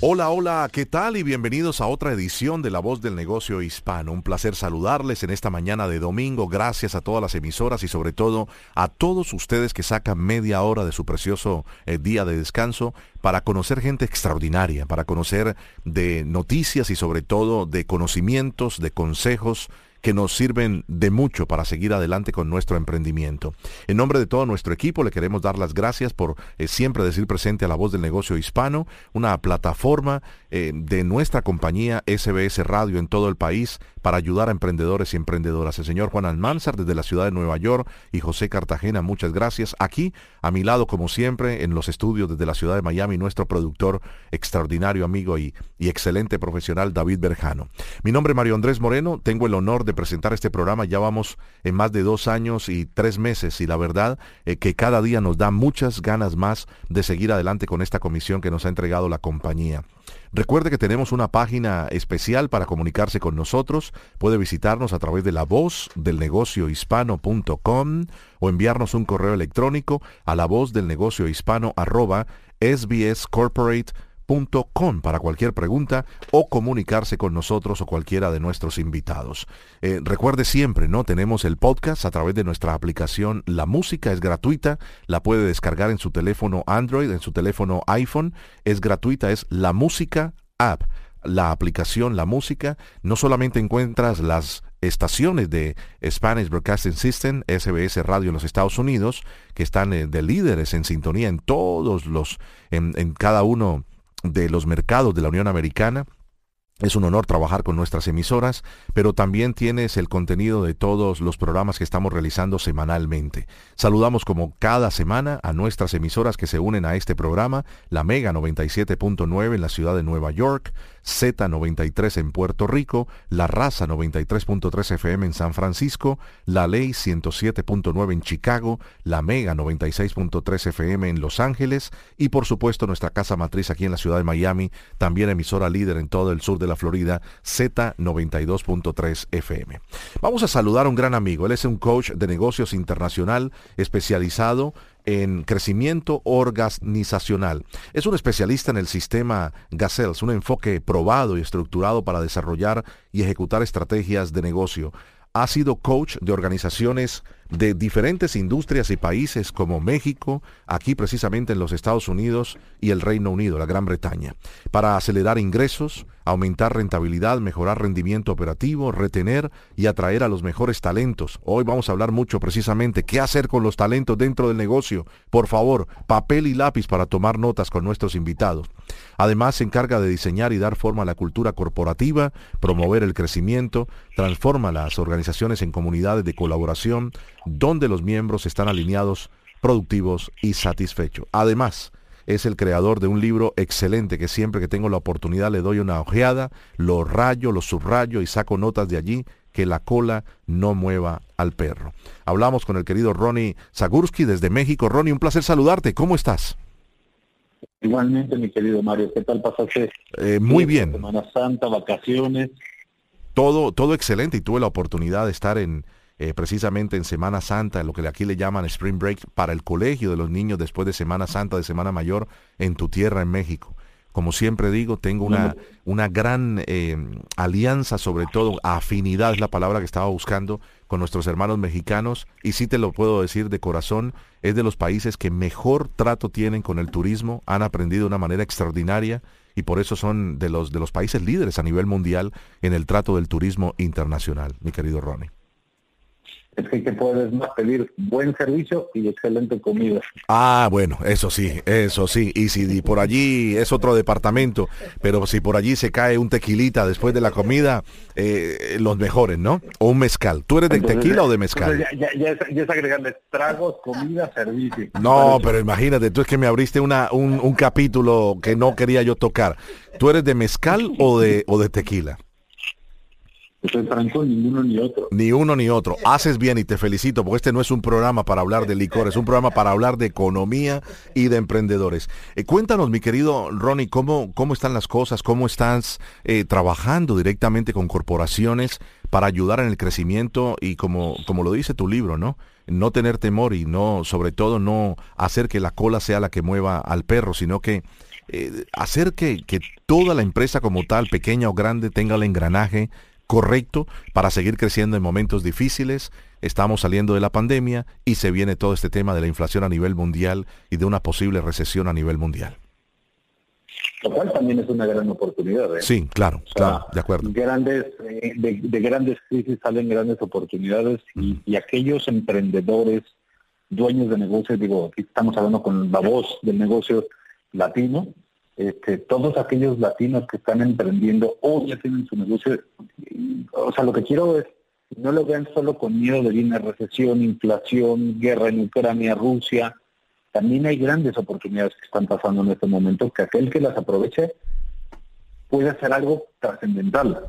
Hola, hola, ¿qué tal? Y bienvenidos a otra edición de La Voz del Negocio Hispano. Un placer saludarles en esta mañana de domingo. Gracias a todas las emisoras y sobre todo a todos ustedes que sacan media hora de su precioso eh, día de descanso para conocer gente extraordinaria, para conocer de noticias y sobre todo de conocimientos, de consejos que nos sirven de mucho para seguir adelante con nuestro emprendimiento. En nombre de todo nuestro equipo le queremos dar las gracias por eh, siempre decir presente a la voz del negocio hispano, una plataforma eh, de nuestra compañía SBS Radio en todo el país para ayudar a emprendedores y emprendedoras. El señor Juan Almanzar desde la ciudad de Nueva York y José Cartagena, muchas gracias. Aquí, a mi lado, como siempre, en los estudios desde la ciudad de Miami, nuestro productor, extraordinario amigo y, y excelente profesional, David Berjano. Mi nombre es Mario Andrés Moreno, tengo el honor de presentar este programa. Ya vamos en más de dos años y tres meses y la verdad eh, que cada día nos da muchas ganas más de seguir adelante con esta comisión que nos ha entregado la compañía. Recuerde que tenemos una página especial para comunicarse con nosotros. Puede visitarnos a través de la voz del negocio hispano.com o enviarnos un correo electrónico a la voz del negocio hispano arroba sbscorporate.com para cualquier pregunta o comunicarse con nosotros o cualquiera de nuestros invitados. Eh, recuerde siempre, ¿no? Tenemos el podcast a través de nuestra aplicación. La música es gratuita, la puede descargar en su teléfono Android, en su teléfono iPhone. Es gratuita, es la música app. La aplicación, la música, no solamente encuentras las estaciones de Spanish Broadcasting System, SBS Radio en los Estados Unidos, que están eh, de líderes en sintonía en todos los, en, en cada uno de los mercados de la Unión Americana, es un honor trabajar con nuestras emisoras, pero también tienes el contenido de todos los programas que estamos realizando semanalmente. Saludamos como cada semana a nuestras emisoras que se unen a este programa, la Mega 97.9 en la ciudad de Nueva York, Z93 en Puerto Rico, La Raza 93.3 FM en San Francisco, La Ley 107.9 en Chicago, La Mega 96.3 FM en Los Ángeles y por supuesto nuestra casa matriz aquí en la ciudad de Miami, también emisora líder en todo el sur de la Florida, Z92.3 FM. Vamos a saludar a un gran amigo, él es un coach de negocios internacional especializado en crecimiento organizacional. Es un especialista en el sistema Gazelles, un enfoque probado y estructurado para desarrollar y ejecutar estrategias de negocio. Ha sido coach de organizaciones de diferentes industrias y países como México, aquí precisamente en los Estados Unidos y el Reino Unido, la Gran Bretaña, para acelerar ingresos, aumentar rentabilidad, mejorar rendimiento operativo, retener y atraer a los mejores talentos. Hoy vamos a hablar mucho precisamente qué hacer con los talentos dentro del negocio. Por favor, papel y lápiz para tomar notas con nuestros invitados. Además, se encarga de diseñar y dar forma a la cultura corporativa, promover el crecimiento, transforma las organizaciones en comunidades de colaboración, donde los miembros están alineados, productivos y satisfechos. Además, es el creador de un libro excelente que siempre que tengo la oportunidad le doy una ojeada, lo rayo, lo subrayo y saco notas de allí que la cola no mueva al perro. Hablamos con el querido Ronnie Zagurski desde México. Ronnie, un placer saludarte. ¿Cómo estás? Igualmente, mi querido Mario, ¿qué tal pasaste? Eh, muy bien. Semana Santa, vacaciones. Todo, todo excelente y tuve la oportunidad de estar en, eh, precisamente en Semana Santa, lo que aquí le llaman Spring Break, para el colegio de los niños después de Semana Santa, de Semana Mayor, en tu tierra, en México. Como siempre digo, tengo una, una gran eh, alianza, sobre todo afinidad es la palabra que estaba buscando con nuestros hermanos mexicanos y sí te lo puedo decir de corazón, es de los países que mejor trato tienen con el turismo, han aprendido de una manera extraordinaria y por eso son de los, de los países líderes a nivel mundial en el trato del turismo internacional, mi querido Ronnie. Es que, puedes más pedir buen servicio y excelente comida. Ah, bueno, eso sí, eso sí. Y si por allí es otro departamento, pero si por allí se cae un tequilita después de la comida, eh, los mejores, ¿no? O un mezcal. ¿Tú eres de tequila o de mezcal? Ya, ya, es, agregarle tragos, comida, servicio. No, pero imagínate, tú es que me abriste una, un, un capítulo que no quería yo tocar. ¿Tú eres de mezcal o de, o de tequila? Soy franco, ni uno ni otro. Ni uno ni otro. Haces bien y te felicito, porque este no es un programa para hablar de licor, es un programa para hablar de economía y de emprendedores. Eh, cuéntanos, mi querido Ronnie, ¿cómo, cómo están las cosas? ¿Cómo estás eh, trabajando directamente con corporaciones para ayudar en el crecimiento y como, como lo dice tu libro, ¿no? No tener temor y no, sobre todo, no hacer que la cola sea la que mueva al perro, sino que eh, hacer que, que toda la empresa como tal, pequeña o grande, tenga el engranaje correcto para seguir creciendo en momentos difíciles. Estamos saliendo de la pandemia y se viene todo este tema de la inflación a nivel mundial y de una posible recesión a nivel mundial. Lo cual también es una gran oportunidad. ¿eh? Sí, claro, claro, de acuerdo. Grandes, eh, de, grandes crisis salen grandes oportunidades y, y, aquellos emprendedores, dueños de negocios, digo, aquí estamos hablando con la voz del negocio latino, este, todos aquellos latinos que están emprendiendo o ya tienen su negocio, o sea, lo que quiero es, no lo vean solo con miedo de viene recesión, inflación, guerra en Ucrania, Rusia, también hay grandes oportunidades que están pasando en este momento, que aquel que las aproveche puede hacer algo trascendental.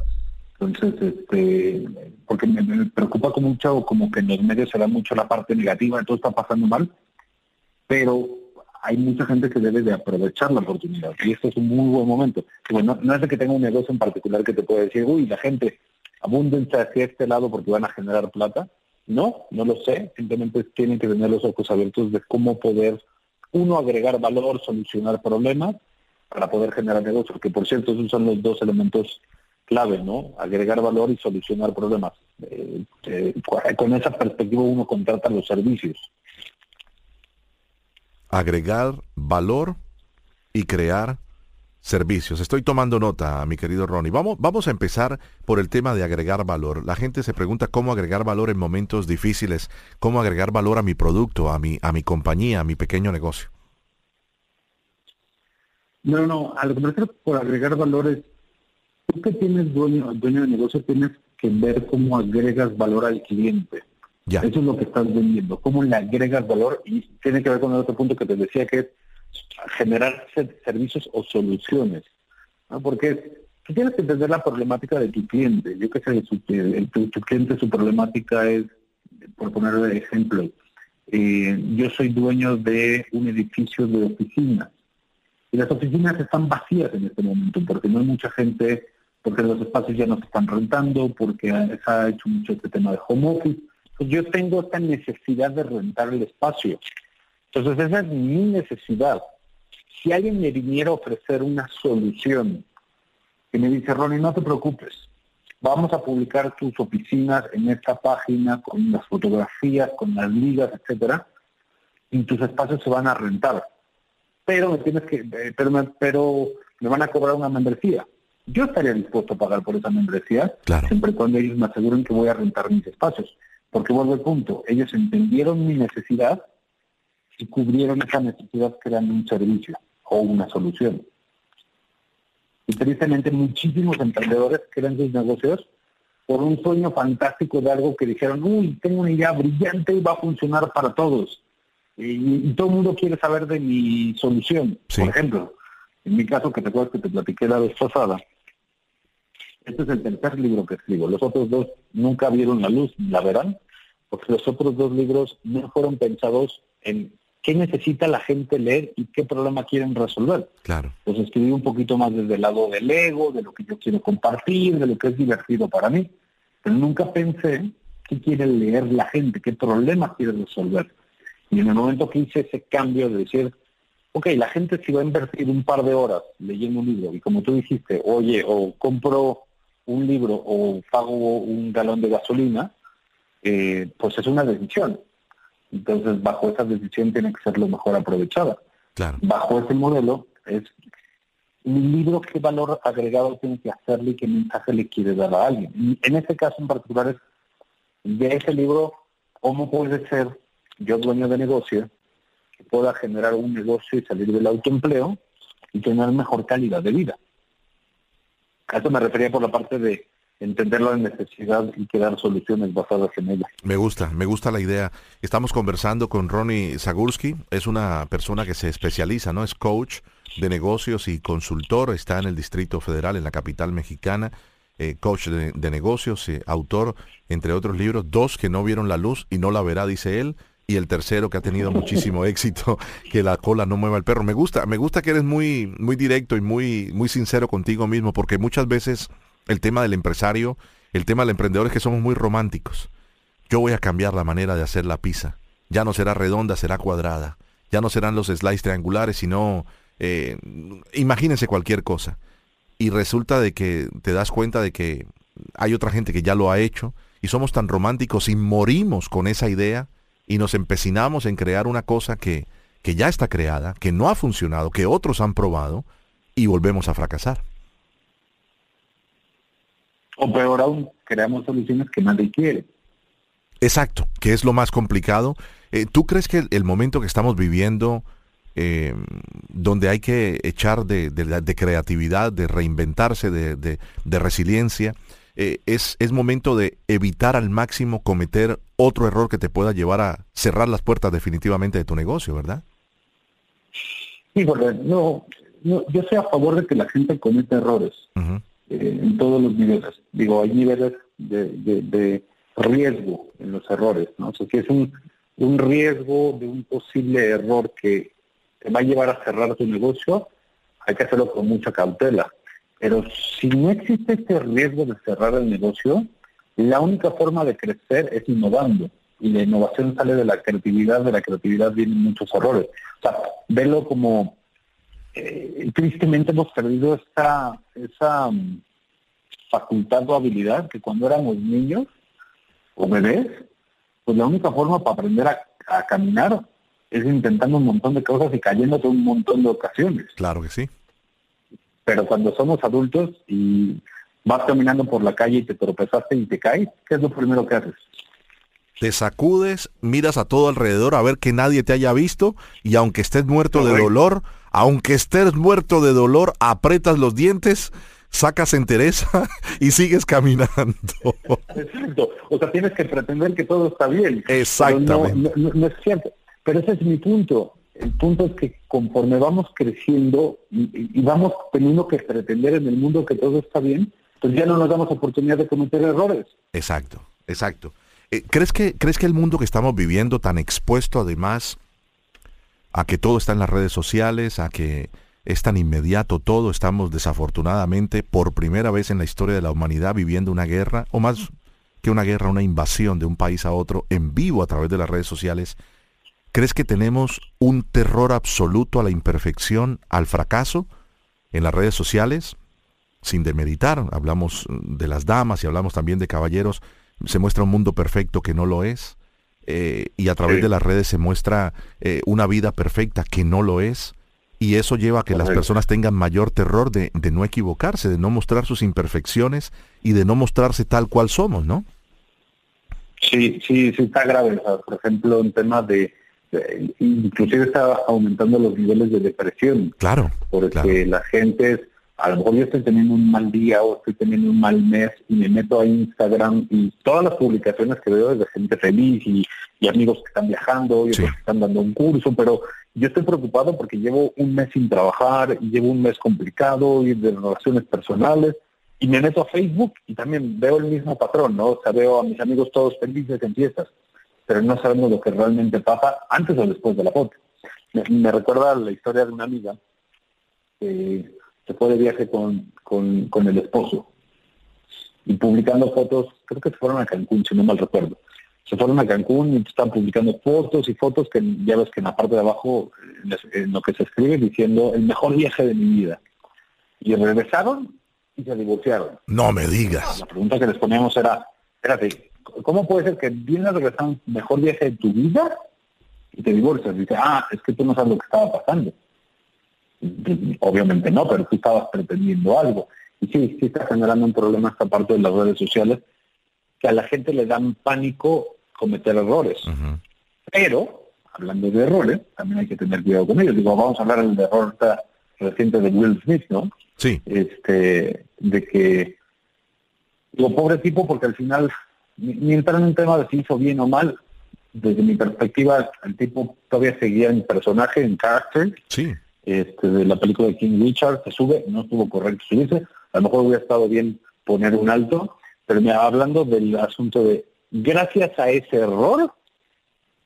Entonces, este, porque me, preocupa como mucho, como que en los medios se da mucho la parte negativa, todo está pasando mal, pero hay mucha gente que debe de aprovechar la oportunidad y esto es un muy buen momento. Bueno, no, es de que tenga un negocio en particular que te pueda decir, uy, la gente abúndense hacia este lado porque van a generar plata. No, no lo sé, simplemente tienen que tener los ojos abiertos de cómo poder, uno, agregar valor, solucionar problemas para poder generar negocios, que por cierto esos son los dos elementos clave, ¿no? Agregar valor y solucionar problemas. Eh, eh, con esa perspectiva uno contrata los servicios agregar valor y crear servicios. Estoy tomando nota, mi querido Ronnie. Vamos, vamos a empezar por el tema de agregar valor. La gente se pregunta cómo agregar valor en momentos difíciles, cómo agregar valor a mi producto, a mi, a mi compañía, a mi pequeño negocio. No, no, a lo que por agregar valor es, tú que tienes dueño, dueño de negocio, tienes que ver cómo agregas valor al cliente. Eso es lo que estás vendiendo, cómo le agregas valor y tiene que ver con el otro punto que te decía que es generar servicios o soluciones. Porque tú tienes que entender la problemática de tu cliente. Yo que sé, tu, cliente, su problemática es, por poner de ejemplo, eh, yo soy dueño de un edificio de oficinas y las oficinas están vacías en este momento porque no hay mucha gente, porque los espacios ya no se están rentando, porque se ha hecho mucho este tema de home office pues yo tengo esta necesidad de rentar el espacio. Entonces esa es mi necesidad. Si alguien me viniera a ofrecer una solución que me dice, Ronnie, no te preocupes, vamos a publicar tus oficinas en esta página con las fotografías, con las ligas, etcétera, y tus espacios se van a rentar. Pero me tienes que, eh, pero me, pero me van a cobrar una membresía. Yo estaría dispuesto a pagar por esa membresía, siempre y cuando ellos me aseguren que voy a rentar mis espacios. Porque vuelvo al punto, ellos entendieron mi necesidad y cubrieron esa necesidad creando un servicio o una solución. Y tristemente muchísimos emprendedores crean sus negocios por un sueño fantástico de algo que dijeron, uy, tengo una idea brillante y va a funcionar para todos. Y, todo el mundo quiere saber de mi solución. Por ejemplo, en mi caso, que te acuerdas que te platiqué la vez pasada, este es el tercer libro que escribo. Los otros dos nunca vieron la luz, la verán, porque los otros dos libros no fueron pensados en qué necesita la gente leer y qué problema quieren resolver. Claro. Pues escribí un poquito más desde el lado del ego, de lo que yo quiero compartir, de lo que es divertido para mí. Pero nunca pensé qué quiere leer la gente, qué problema quiere resolver. Y en el momento que hice ese cambio de decir, ok, la gente si va a invertir un par de horas leyendo un libro y como tú dijiste, oye, o compro un libro o pago un galón de gasolina, eh, pues es una decisión. Entonces, bajo esa decisión tiene que ser lo mejor aprovechada. Bajo ese modelo, es un libro qué valor agregado tiene que hacerle y qué mensaje le quiere dar a alguien. en este caso en particular es de ese libro ¿cómo puede ser yo dueño de negocio que pueda generar un negocio y salir del autoempleo y tener mejor calidad de vida? A eso me refería por la parte de entender la necesidad y crear soluciones basadas en ella. Me gusta, me gusta la idea. Estamos conversando con Ronnie Zagurski, es una persona que se especializa, ¿no? Es coach de negocios y consultor, está en el Distrito Federal, en la capital mexicana, eh, coach de, negocios, eh, autor, entre otros libros, dos que no vieron la luz y no la verá, dice él, y el tercero que ha tenido muchísimo éxito, que la cola no mueva el perro. Me gusta, me gusta que eres muy, muy directo y muy, muy sincero contigo mismo, porque muchas veces el tema del empresario, el tema del emprendedor es que somos muy románticos. Yo voy a cambiar la manera de hacer la pizza. Ya no será redonda, será cuadrada. Ya no serán los slices triangulares, sino eh, imagínense cualquier cosa. Y resulta de que te das cuenta de que hay otra gente que ya lo ha hecho y somos tan románticos y morimos con esa idea y nos empecinamos en crear una cosa que, que ya está creada, que no ha funcionado, que otros han probado y volvemos a fracasar. O peor aún, creamos soluciones que nadie quiere. Exacto, que es lo más complicado. Eh, ¿Tú crees que el, momento que estamos viviendo, eh, donde hay que echar de, creatividad, de reinventarse, de, resiliencia, eh, es, es momento de evitar al máximo cometer otro error que te pueda llevar a cerrar las puertas definitivamente de tu negocio, ¿verdad? Sí, no, no, yo soy a favor de que la gente cometa errores. Eh, en todos los niveles. Digo, hay niveles de, riesgo en los errores, ¿no? O sea, si es un, un riesgo de un posible error que te va a llevar a cerrar tu negocio, hay que hacerlo con mucha cautela. Pero si no existe este riesgo de cerrar el negocio, la única forma de crecer es innovando. Y la innovación sale de la creatividad, de la creatividad vienen muchos errores. O sea, verlo como eh, tristemente hemos perdido esta, esa mm, facultad o habilidad que cuando éramos niños o bebés, pues la única forma para aprender a, caminar es intentando un montón de cosas y cayéndote un montón de ocasiones. Claro que sí. Pero cuando somos adultos y vas caminando por la calle y te tropezaste y te caes, ¿qué es lo primero que haces? Te sacudes, miras a todo alrededor a ver que nadie te haya visto y aunque estés muerto de dolor, aunque estés muerto de dolor, apretas los dientes, sacas entereza y sigues caminando. Exacto. O sea, tienes que pretender que todo está bien. Exactamente. No, es cierto. Pero ese es mi punto. El punto es que conforme vamos creciendo y, vamos teniendo que pretender en el mundo que todo está bien, pues ya no nos damos oportunidad de cometer errores. Exacto, exacto. Eh, ¿crees, que, ¿Crees que el mundo que estamos viviendo, tan expuesto además a que todo está en las redes sociales, a que es tan inmediato todo, estamos desafortunadamente por primera vez en la historia de la humanidad viviendo una guerra, o más que una guerra, una invasión de un país a otro en vivo a través de las redes sociales. ¿Crees que tenemos un terror absoluto a la imperfección, al fracaso en las redes sociales? Sin demeritar, hablamos de las damas y hablamos también de caballeros, se muestra un mundo perfecto que no lo es. Eh, y a través de las redes se muestra eh, una vida perfecta que no lo es. Y eso lleva a que las personas tengan mayor terror de, no equivocarse, de no mostrar sus imperfecciones y de no mostrarse tal cual somos, ¿no? Sí, sí, sí está grave. por ejemplo, en temas de, inclusive está aumentando los niveles de depresión. Claro. Porque la gente a lo mejor yo estoy teniendo un mal día o estoy teniendo un mal mes y me meto a Instagram y todas las publicaciones que veo es de gente feliz y, amigos que están viajando y otros que están dando un curso, pero yo estoy preocupado porque llevo un mes sin trabajar y llevo un mes complicado y de relaciones personales y me meto a Facebook y también veo el mismo patrón, ¿no? O sea, veo a mis amigos todos felices en fiestas, pero no sabemos lo que realmente pasa antes o después de la foto. Me, recuerda la historia de una amiga que se fue de viaje con, con, el esposo y publicando fotos, creo que se fueron a Cancún, si no mal recuerdo. Se fueron a Cancún y están publicando fotos y fotos que ya ves que en la parte de abajo, en lo que se escribe, diciendo el mejor viaje de mi vida. Y regresaron y se divorciaron. No me digas. La pregunta que les poníamos era, espérate, ¿cómo puede ser que vienes regresando el mejor viaje de tu vida y te divorcias? Dice, ah, es que tú no sabes lo que estaba pasando. Obviamente no, pero tú estabas pretendiendo algo. Y sí, sí está generando un problema esta parte de las redes sociales, que a la gente le dan pánico cometer errores. Pero, hablando de errores, también hay que tener cuidado con ellos. Digo, vamos a hablar del error reciente de Will Smith, ¿no? Sí. Este, de que, digo, pobre tipo, porque al final, ni, entrar en un tema de si hizo bien o mal, desde mi perspectiva, el tipo todavía seguía en personaje, en carácter. Sí. Este, de la película de King Richard, se sube, no estuvo correcto subirse, a lo mejor hubiera estado bien poner un alto, pero me hablando del asunto de, gracias a ese error,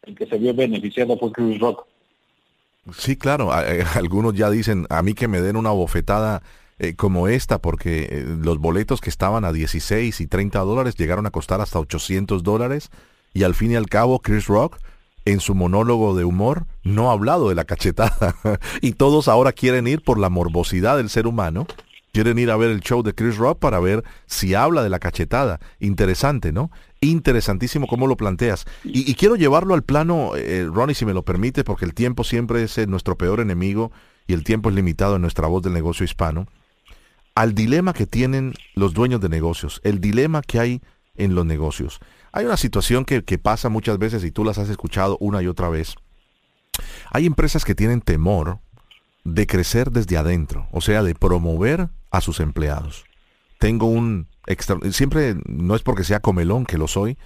el que se vio beneficiado fue Chris Rock. Sí, claro, eh, algunos ya dicen, a mí que me den una bofetada eh, como esta, porque eh, los boletos que estaban a 16 y 30 dólares llegaron a costar hasta 800 dólares, y al fin y al cabo Chris Rock en su monólogo de humor no ha hablado de la cachetada. y todos ahora quieren ir por la morbosidad del ser humano. Quieren ir a ver el show de Chris Rock para ver si habla de la cachetada. Interesante, ¿no? Interesantísimo cómo lo planteas. Y, quiero llevarlo al plano, eh, Ronnie, si me lo permite, porque el tiempo siempre es eh, nuestro peor enemigo y el tiempo es limitado en nuestra voz del negocio hispano. Al dilema que tienen los dueños de negocios, el dilema que hay en los negocios. Hay una situación que, pasa muchas veces y tú las has escuchado una y otra vez. Hay empresas que tienen temor de crecer desde adentro, o sea, de promover a sus empleados. Tengo un extra, siempre no es porque sea comelón que lo soy,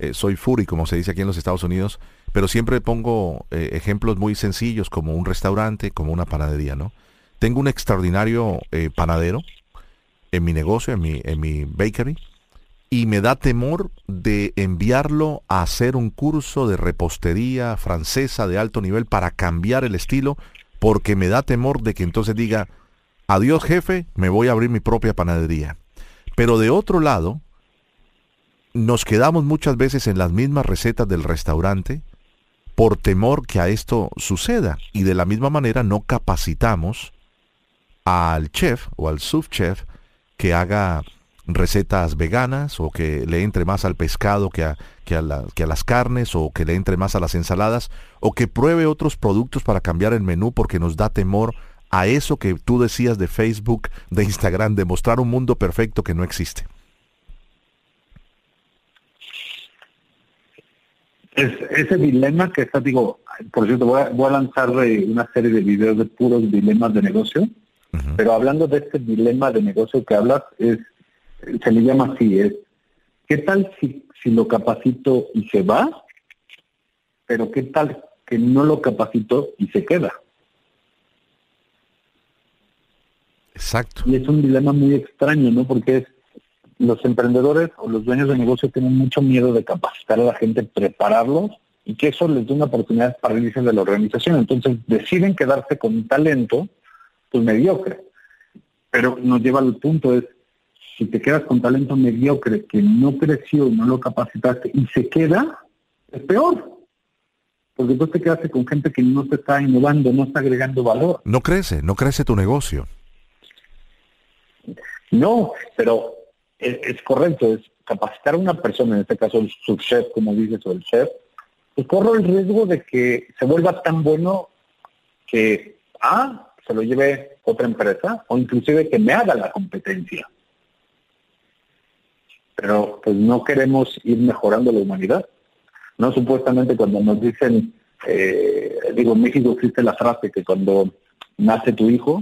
eh, soy furi como se dice aquí en los Estados Unidos, pero siempre pongo eh, ejemplos muy sencillos como un restaurante, como una panadería, ¿no? Tengo un extraordinario eh, panadero en mi negocio, en mi, en mi bakery, y me da temor de enviarlo a hacer un curso de repostería francesa de alto nivel para cambiar el estilo, porque me da temor de que entonces diga, adiós jefe, me voy a abrir mi propia panadería. Pero de otro lado, nos quedamos muchas veces en las mismas recetas del restaurante por temor que a esto suceda y de la misma manera no capacitamos al chef o al subchef que haga recetas veganas o que le entre más al pescado que a, que, a que a las carnes o que le entre más a las ensaladas o que pruebe otros productos para cambiar el menú porque nos da temor a eso que tú decías de Facebook, de Instagram, de mostrar un mundo perfecto que no existe. Es, ese dilema que está, digo, por cierto, voy a, voy a lanzar una serie de videos de puros dilemas de negocio, pero hablando de este dilema de negocio que hablas, es se le llama así, es, ¿qué tal si, si lo capacito y se va? Pero ¿qué tal que no lo capacito y se queda? Exacto. Y es un dilema muy extraño, ¿no? Porque es, los emprendedores o los dueños de negocio tienen mucho miedo de capacitar a la gente, prepararlos y que eso les dé una oportunidad para irse de la organización. Entonces deciden quedarse con un talento, pues mediocre. Pero nos lleva al punto, es, si te quedas con talento mediocre que no creció, no lo capacitaste y se queda, es peor. Porque tú te quedaste con gente que no te está innovando, no está agregando valor. No crece, no crece tu negocio. No, pero es, correcto, es capacitar a una persona, en este caso el subchef, como dices, o el chef, pues corro el riesgo de que se vuelva tan bueno que A, se lo lleve otra empresa, o inclusive que me haga la competencia pero pues no queremos ir mejorando la humanidad. No supuestamente cuando nos dicen, eh, digo, en México existe la frase que cuando nace tu hijo,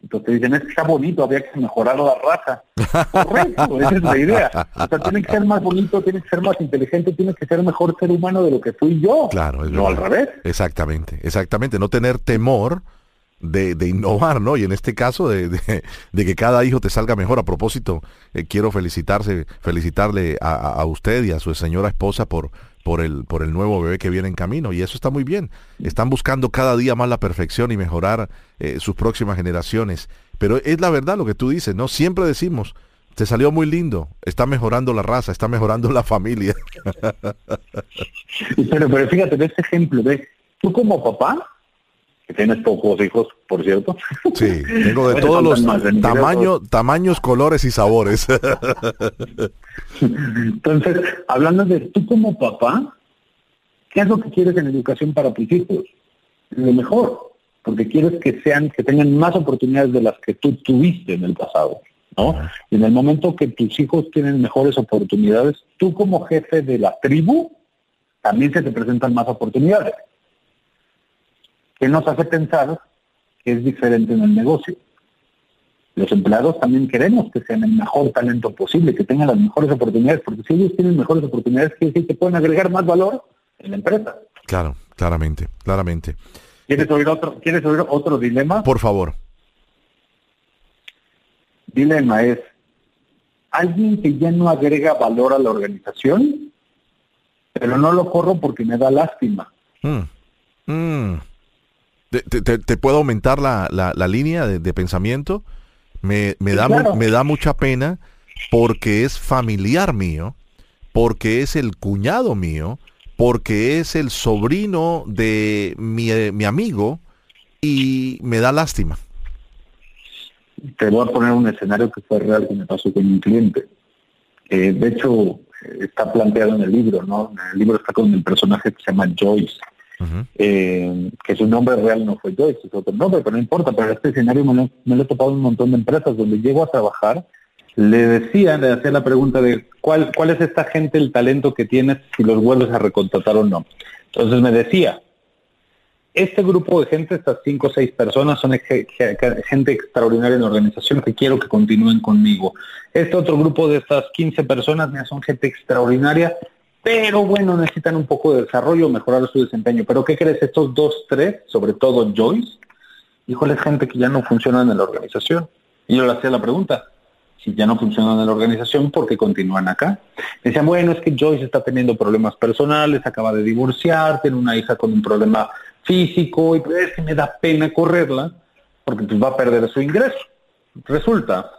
entonces te dicen, es que está bonito, había que mejorar la raza. Correcto, esa es la idea. O sea, tiene que ser más bonito, tiene que ser más inteligente, tiene que ser mejor ser humano de lo que fui yo. Claro, es no al revés. Exactamente, exactamente. No tener temor de, innovar, ¿no? Y en este caso de, que cada hijo te salga mejor. A propósito, eh, quiero felicitarse, felicitarle a, usted y a su señora esposa por, por, el, por el nuevo bebé que viene en camino. Y eso está muy bien. Están buscando cada día más la perfección y mejorar eh, sus próximas generaciones. Pero es la verdad lo que tú dices, ¿no? Siempre decimos, te salió muy lindo, está mejorando la raza, está mejorando la familia. pero, pero fíjate, de este ejemplo, de tú como papá, que tienes pocos hijos, por cierto. Sí, tengo de todos los tamaños, tamaños, colores y sabores. Entonces, hablando de tú como papá, ¿qué es lo que quieres en educación para tus hijos? Lo mejor, porque quieres que sean, que tengan más oportunidades de las que tú tuviste en el pasado. ¿no? en el momento que tus hijos tienen mejores oportunidades, tú como jefe de la tribu también se te presentan más oportunidades. ¿Qué nos hace pensar que es diferente en el negocio? Los empleados también queremos que sean el mejor talento posible, que tengan las mejores oportunidades, porque si ellos tienen mejores oportunidades, quiere decir que pueden agregar más valor en la empresa. Claro, claramente, claramente. ¿Quieres oír otro, ¿quieres oír otro dilema? Por favor. Dilema es, alguien que ya no agrega valor a la organización, pero no lo corro porque me da lástima. Mm, mm. ¿Te, puedo aumentar la, la, línea de, pensamiento? Me, me da, me da mucha pena porque es familiar mío, porque es el cuñado mío, porque es el sobrino de mi, mi amigo y me da lástima te voy a poner un escenario que fue real que me pasó con un cliente. Eh, de hecho, está planteado en el libro, ¿no? En el libro está con el personaje que se llama Joyce, eh, que su nombre real no fue Joyce, es otro nombre, pero no importa, pero este escenario me lo, he topado en un montón de empresas donde llego a trabajar, le decía, le hacía la pregunta de cuál, cuál es esta gente, el talento que tienes, si los vuelves a recontratar o no. Entonces me decía, este grupo de gente, estas cinco o seis personas, son gente extraordinaria en la organización que quiero que continúen conmigo. Este otro grupo de estas 15 personas son gente extraordinaria, pero bueno, necesitan un poco de desarrollo, mejorar su desempeño. Pero ¿qué crees? Estos dos, tres, sobre todo Joyce, híjole, gente que ya no funcionan en la organización. Y yo le hacía la pregunta, si ya no funcionan en la organización, ¿por qué continúan acá? Me decían, bueno, es que Joyce está teniendo problemas personales, acaba de divorciar, tiene una hija con un problema físico y es que me da pena correrla porque pues va a perder su ingreso. Resulta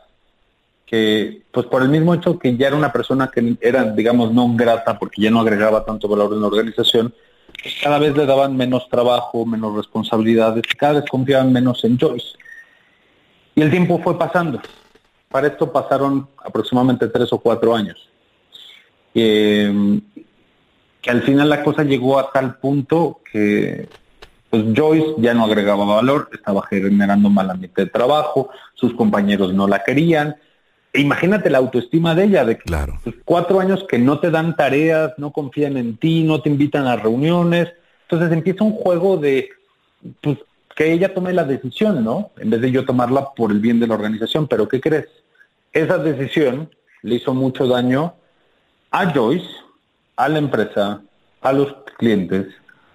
que pues por el mismo hecho que ya era una persona que era digamos no grata porque ya no agregaba tanto valor en la organización, pues, cada vez le daban menos trabajo, menos responsabilidades, cada vez confiaban menos en Joyce. Y el tiempo fue pasando. Para esto pasaron aproximadamente tres o cuatro años. Eh, que al final la cosa llegó a tal punto que pues Joyce ya no agregaba valor, estaba generando mal ambiente de trabajo, sus compañeros no la querían. E imagínate la autoestima de ella, de claro. Cuatro años que no te dan tareas, no confían en ti, no te invitan a reuniones. Entonces empieza un juego de pues, que ella tome la decisión, ¿no? En vez de yo tomarla por el bien de la organización. Pero ¿qué crees? Esa decisión le hizo mucho daño a Joyce, a la empresa, a los clientes,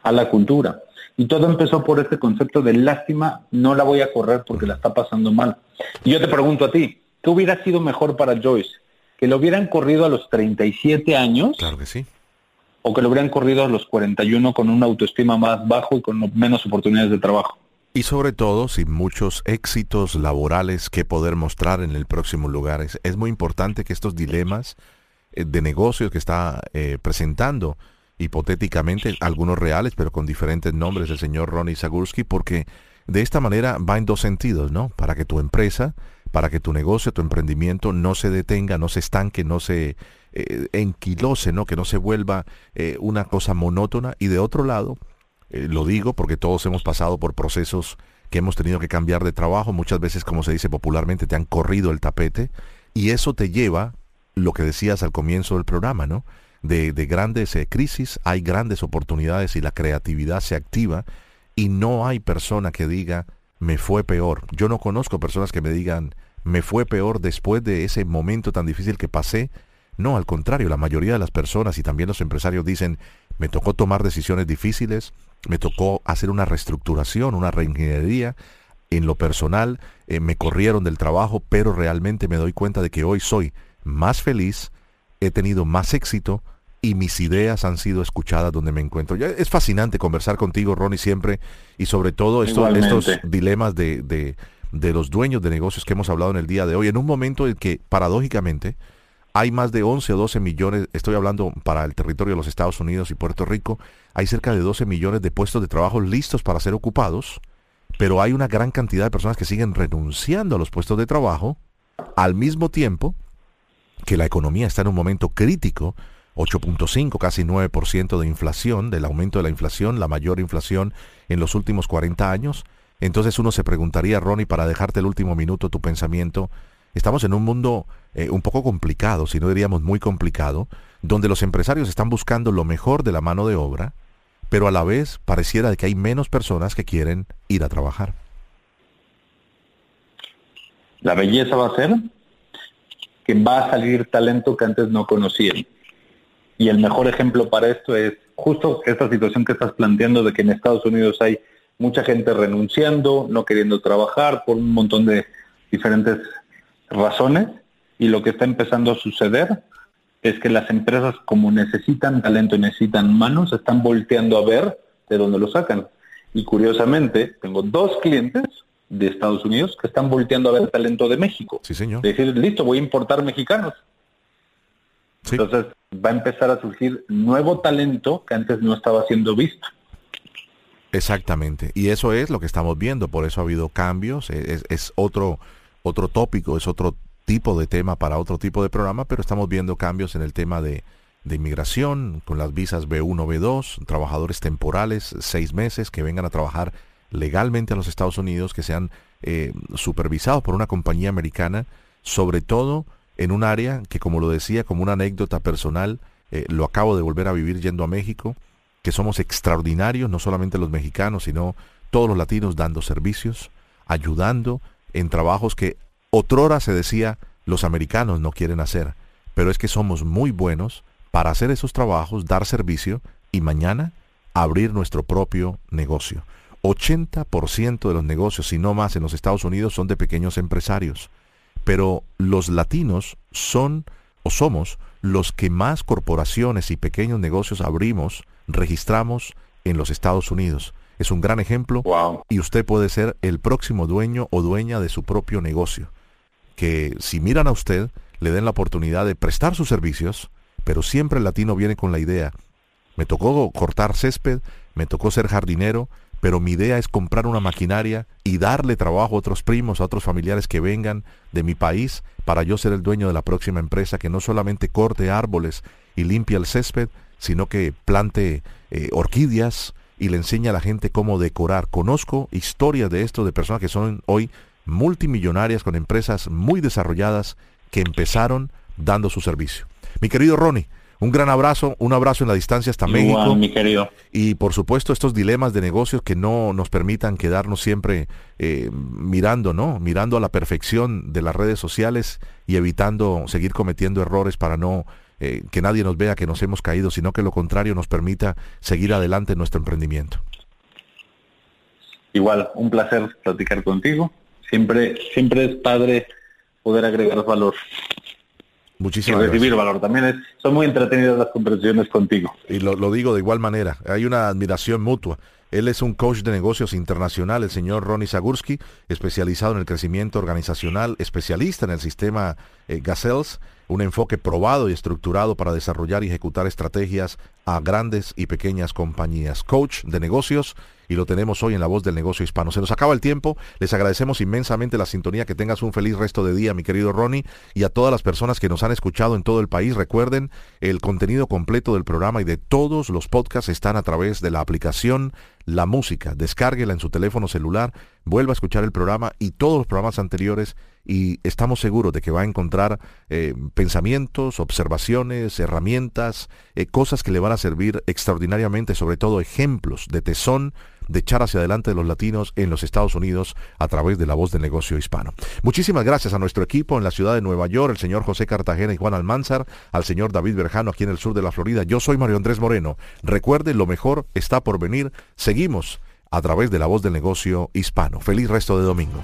a la cultura. Y todo empezó por este concepto de lástima, no la voy a correr porque la está pasando mal. Y yo te pregunto a ti, ¿qué hubiera sido mejor para Joyce? ¿Que lo hubieran corrido a los 37 años? Claro que sí. ¿O que lo hubieran corrido a los 41 con una autoestima más bajo y con menos oportunidades de trabajo? Y sobre todo sin muchos éxitos laborales que poder mostrar en el próximo lugar. Es, muy importante que estos dilemas eh, de negocios que está eh, presentando hipotéticamente, algunos reales, pero con diferentes nombres del señor Ronnie Zagurski, porque de esta manera va en dos sentidos, ¿no? Para que tu empresa, para que tu negocio, tu emprendimiento no se detenga, no se estanque, no se eh, enquilose, ¿no? Que no se vuelva eh, una cosa monótona. Y de otro lado, eh, lo digo porque todos hemos pasado por procesos que hemos tenido que cambiar de trabajo, muchas veces, como se dice popularmente, te han corrido el tapete, y eso te lleva, lo que decías al comienzo del programa, ¿no? de, grandes eh, crisis, hay grandes oportunidades y la creatividad se activa y no hay persona que diga me fue peor. Yo no conozco personas que me digan me fue peor después de ese momento tan difícil que pasé. No, al contrario, la mayoría de las personas y también los empresarios dicen me tocó tomar decisiones difíciles, me tocó hacer una reestructuración, una reingeniería. En lo personal eh, me corrieron del trabajo, pero realmente me doy cuenta de que hoy soy más feliz, he tenido más éxito y mis ideas han sido escuchadas donde me encuentro. Ya es fascinante conversar contigo, Ronnie, siempre, y sobre todo estos, estos dilemas de, de, de, los dueños de negocios que hemos hablado en el día de hoy, en un momento en que, paradójicamente, hay más de 11 o 12 millones, estoy hablando para el territorio de los Estados Unidos y Puerto Rico, hay cerca de 12 millones de puestos de trabajo listos para ser ocupados, pero hay una gran cantidad de personas que siguen renunciando a los puestos de trabajo al mismo tiempo que la economía está en un momento crítico, 8.5, casi 9% de inflación, del aumento de la inflación, la mayor inflación en los últimos 40 años. Entonces uno se preguntaría, Ronnie, para dejarte el último minuto tu pensamiento, estamos en un mundo eh, un poco complicado, si no diríamos muy complicado, donde los empresarios están buscando lo mejor de la mano de obra, pero a la vez pareciera que hay menos personas que quieren ir a trabajar. La belleza va a ser que va a salir talento que antes no conocían. Y el mejor ejemplo para esto es justo esta situación que estás planteando de que en Estados Unidos hay mucha gente renunciando, no queriendo trabajar por un montón de diferentes razones. Y lo que está empezando a suceder es que las empresas como necesitan talento y necesitan manos, están volteando a ver de dónde lo sacan. Y curiosamente, tengo dos clientes de Estados Unidos que están volteando a ver talento de México. Sí, señor. decir, listo, voy a importar mexicanos. Entonces va a empezar a surgir nuevo talento que antes no estaba siendo visto. Exactamente. Y eso es lo que estamos viendo. Por eso ha habido cambios. Es, es otro, otro tópico, es otro tipo de tema para otro tipo de programa, pero estamos viendo cambios en el tema de, de inmigración, con las visas B1, B2, trabajadores temporales, seis meses, que vengan a trabajar legalmente a los Estados Unidos, que sean eh, supervisados por una compañía americana, sobre todo en un área que, como lo decía, como una anécdota personal, eh, lo acabo de volver a vivir yendo a México, que somos extraordinarios, no solamente los mexicanos, sino todos los latinos dando servicios, ayudando en trabajos que otrora se decía los americanos no quieren hacer, pero es que somos muy buenos para hacer esos trabajos, dar servicio y mañana abrir nuestro propio negocio. 80% de los negocios, si no más, en los Estados Unidos son de pequeños empresarios. Pero los latinos son o somos los que más corporaciones y pequeños negocios abrimos, registramos en los Estados Unidos. Es un gran ejemplo y usted puede ser el próximo dueño o dueña de su propio negocio. Que si miran a usted, le den la oportunidad de prestar sus servicios, pero siempre el latino viene con la idea, me tocó cortar césped, me tocó ser jardinero, pero mi idea es comprar una maquinaria y darle trabajo a otros primos, a otros familiares que vengan de mi país para yo ser el dueño de la próxima empresa que no solamente corte árboles y limpia el césped, sino que plante eh, orquídeas y le enseña a la gente cómo decorar. Conozco historias de esto de personas que son hoy multimillonarias con empresas muy desarrolladas que empezaron dando su servicio. Mi querido Ronnie, un gran abrazo, un abrazo en la distancia hasta México. mi querido. Y por supuesto estos dilemas de negocios que no nos permitan quedarnos siempre eh, mirando, ¿no? Mirando a la perfección de las redes sociales y evitando seguir cometiendo errores para no eh, que nadie nos vea que nos hemos caído, sino que lo contrario nos permita seguir adelante en nuestro emprendimiento. Igual, un placer platicar contigo. Siempre, siempre es padre poder agregar valor. Muchísimas y recibir valor. También es, son muy entretenidas las conversaciones contigo. Y lo, lo, digo de igual manera. Hay una admiración mutua. Él es un coach de negocios internacional, el señor Ronnie Zagurski, especializado en el crecimiento organizacional, especialista en el sistema eh, Gazelles, un enfoque probado y estructurado para desarrollar y ejecutar estrategias a grandes y pequeñas compañías. Coach de negocios y lo tenemos hoy en la voz del negocio hispano. Se nos acaba el tiempo, les agradecemos inmensamente la sintonía, que tengas un feliz resto de día, mi querido Ronnie, y a todas las personas que nos han escuchado en todo el país. Recuerden, el contenido completo del programa y de todos los podcasts están a través de la aplicación La Música. Descárguela en su teléfono celular, vuelva a escuchar el programa y todos los programas anteriores y estamos seguros de que va a encontrar eh, pensamientos, observaciones, herramientas, eh, cosas que le van a servir extraordinariamente, sobre todo ejemplos de tesón de echar hacia adelante de los latinos en los Estados Unidos a través de la voz del negocio hispano. Muchísimas gracias a nuestro equipo en la ciudad de Nueva York, el señor José Cartagena y Juan Almanzar, al señor David Berjano aquí en el sur de la Florida. Yo soy Mario Andrés Moreno. Recuerde, lo mejor está por venir. Seguimos a través de la voz del negocio hispano. Feliz resto de domingo.